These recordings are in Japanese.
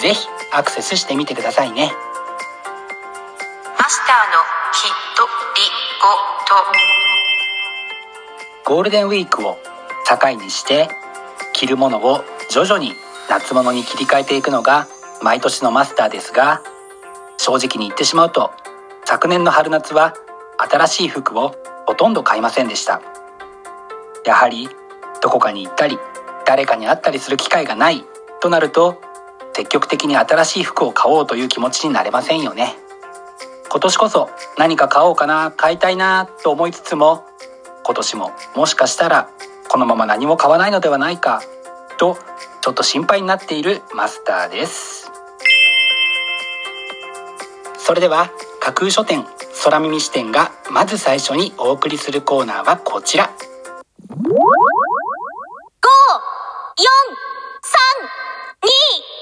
ぜひアクセスしてみてくださいね。マスターのひとりごと。ゴールデンウィークを境にして着るものを徐々に夏物に切り替えていくのが毎年のマスターですが正直に言ってしまうと昨年の春夏は新しい服をほとんど買いませんでした。やはりどこかに行ったり誰かに会ったりする機会がないとなると積極的に新しい服を買おうという気持ちになれませんよね。今年こそ何か買おうかな買いたいなと思いつつも今年ももしかしたらこのまま何も買わないのではないかとちょっと心配になっているマスターです。それでは架空書店空耳視点がまず最初にお送りするコーナーはこちら。5 4 3 2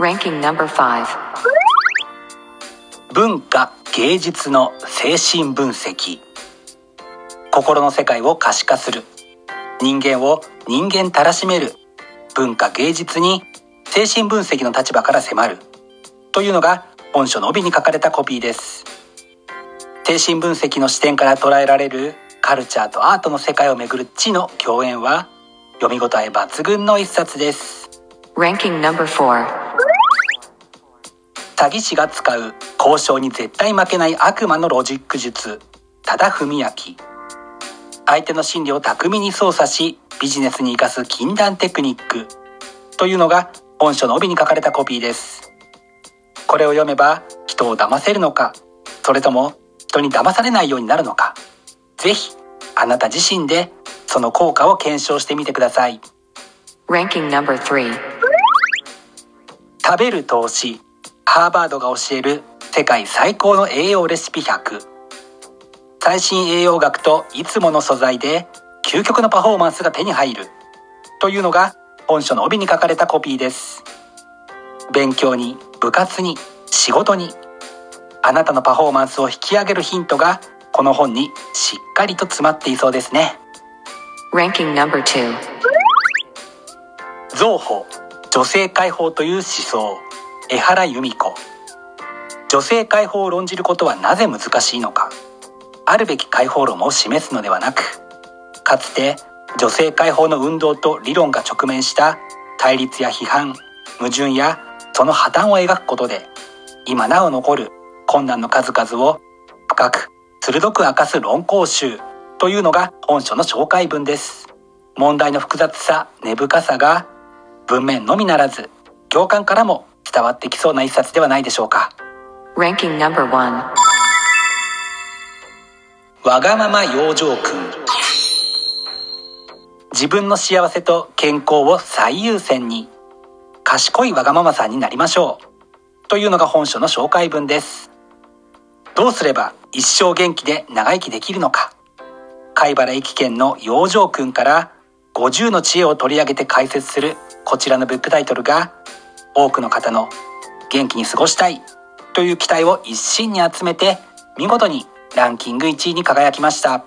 Ranking number 5文化芸術の精神分析。心の世界を可視化する。人間を人間たらしめる。文化芸術に精神分析の立場から迫る。というのが本書の帯に書かれたコピーです。精神分析の視点から捉えられる。カルチャーとアートの世界をめぐる知の共演は読み応え抜群の一冊です。Ranking number 4詐欺師が使う交渉に絶対負けない悪魔のロジック術。多田文明。相手の心理を巧みに操作しビジネスに生かす禁断テクニック。というのが本書の帯に書かれたコピーです。これを読めば人を騙せるのかそれとも人に騙されないようになるのか。ぜひあなた自身でその効果を検証してみてください。Ranking number 3食べる投資ハーバードが教える世界最高の栄養レシピ100最新栄養学といつもの素材で究極のパフォーマンスが手に入る。というのが本書の帯に書かれたコピーです。勉強に部活に仕事に。あなたのパフォーマンスを引き上げるヒントがこの本にしっかりと詰まっていそうですね。Ranking number 2造法女性解放という思想江原由美子。女性解放を論じることはなぜ難しいのか。あるべき解放論を示すのではなくかつて女性解放の運動と理論が直面した対立や批判矛盾やその破綻を描くことで今なお残る困難の数々を深く鋭く明かす論考集というのが本書の紹介文です。問題の複雑さ根深さが文面のみならず行間からも伝わってきそうな一冊ではないでしょうか。Ranking number 1わがまま養生君。自分の幸せと健康を最優先に賢いわがままさんになりましょう。というのが本書の紹介文です。どうすれば一生元気で長生きできるのか。貝原駅県の養生君から50の知恵を取り上げて解説するこちらのブックタイトルが多くの方の元気に過ごしたいという期待を一身に集めて見事にランキング1位に輝きました。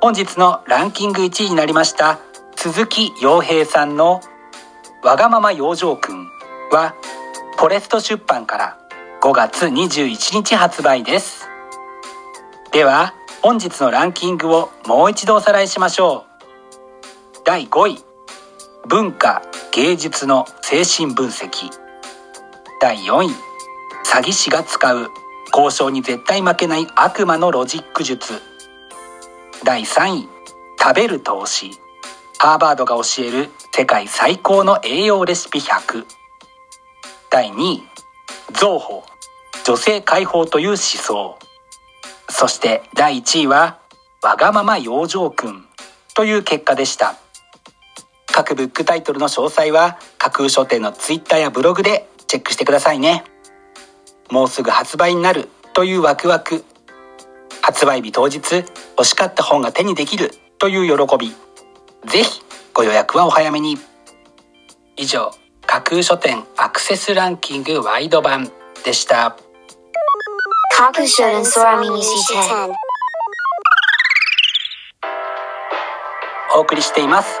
本日のランキング1位になりました鈴木洋平さんの「わがまま養生くん」はフォレスト出版から5月21日発売です。では本日のランキングをもう一度おさらいしましょう。第5位文化。芸術の精神分析。第4位。詐欺師が使う交渉に絶対負けない悪魔のロジック術。第3位。食べる投資。ハーバードが教える世界最高の栄養レシピ100第2位。造法。女性解放という思想。そして第1位はわがまま養生くんという結果でした。各ブックタイトルの詳細は架空書店のツイッターやブログでチェックしてくださいね。もうすぐ発売になるというワクワク。発売日当日欲しかった本が手にできるという喜び。ぜひご予約はお早めに。以上架空書店アクセスランキングワイド版でした。架空書店空耳視点お送りしています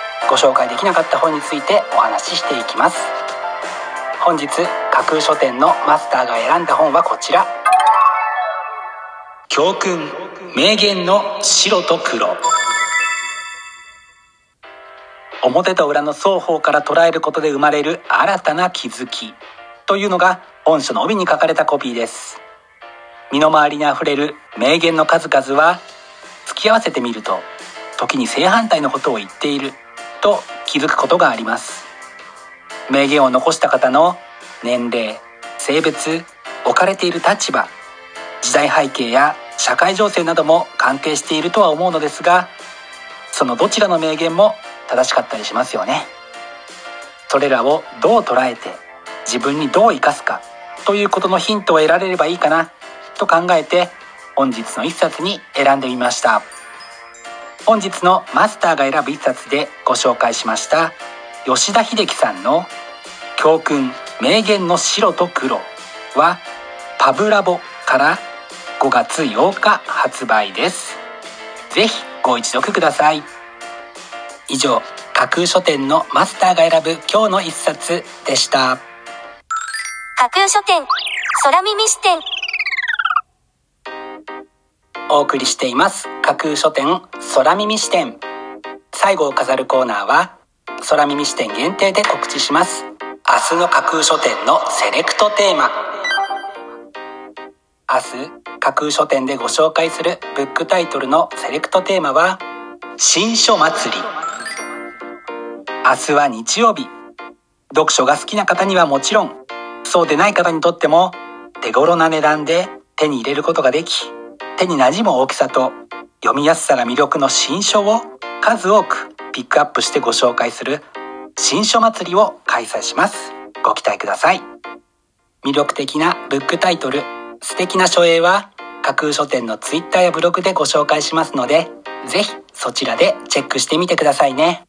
ご紹介できなかった本についてお話ししていきます。本日架空書店のマスターが選んだ本はこちら。教訓名言の白と黒。表と裏の双方から捉えることで生まれる新たな気づき。というのが本書の帯に書かれたコピーです。身の回りにあふれる名言の数々は付き合わせてみると時に正反対のことを言っている。と気づくことがあります。名言を残した方の年齢性別置かれている立場時代背景や社会情勢なども関係しているとは思うのですがそのどちらの名言も正しかったりしますよね。それらをどう捉えて自分にどう生かすかということのヒントを得られればいいかなと考えて本日の一冊に選んでみました。本日のマスターが選ぶ一冊でご紹介しました吉田秀樹さんの「教訓名言の白と黒」はパブラボから5月8日発売です。ぜひご一読ください。以上架空書店のマスターが選ぶ今日の一冊でした。架空書店空耳視点。お送りしています架空書店空耳視点。最後を飾るコーナーは空耳視点限定で告知します。明日の架空書店のセレクトテーマ。明日架空書店でご紹介するブックタイトルのセレクトテーマは新書祭り。明日は日曜日。読書が好きな方にはもちろんそうでない方にとっても手頃な値段で手に入れることができ手に馴染む大きさと読みやすさが魅力の新書を数多くピックアップしてご紹介する新書祭りを開催します。ご期待ください。魅力的なブックタイトル素敵な書影は架空書店のツイッターやブログでご紹介しますのでぜひそちらでチェックしてみてくださいね。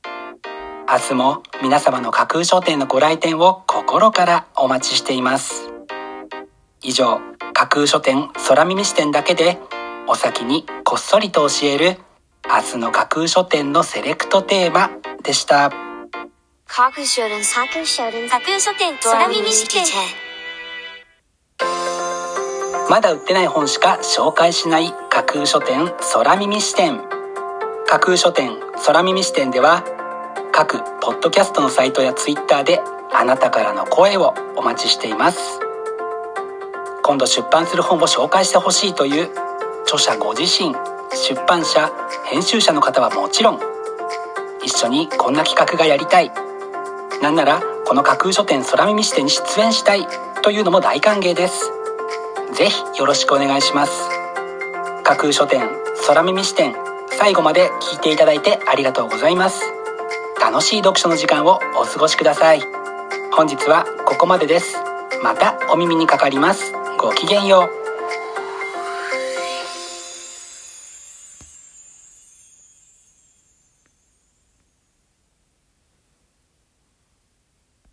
明日も皆様の架空書店のご来店を心からお待ちしています。以上架空書店空耳視点だけでお先にこっそりと教える明日の架空書店のセレクトテーマでした。架空書店架空書店架空書店空耳視点まだ売ってない本しか紹介しない架空書店空耳視点。架空書店空耳視点では各ポッドキャストのサイトやツイッターであなたからの声をお待ちしています。今度出版する本を紹介してほしいという著者ご自身出版社編集者の方はもちろん一緒にこんな企画がやりたい。なんならこの架空書店空耳視点に出演したいというのも大歓迎です。ぜひよろしくお願いします。架空書店空耳視点最後まで聞いていただいてありがとうございます。楽しい読書の時間をお過ごしください。本日はここまでです。またお耳にかかります。ごきげんよう。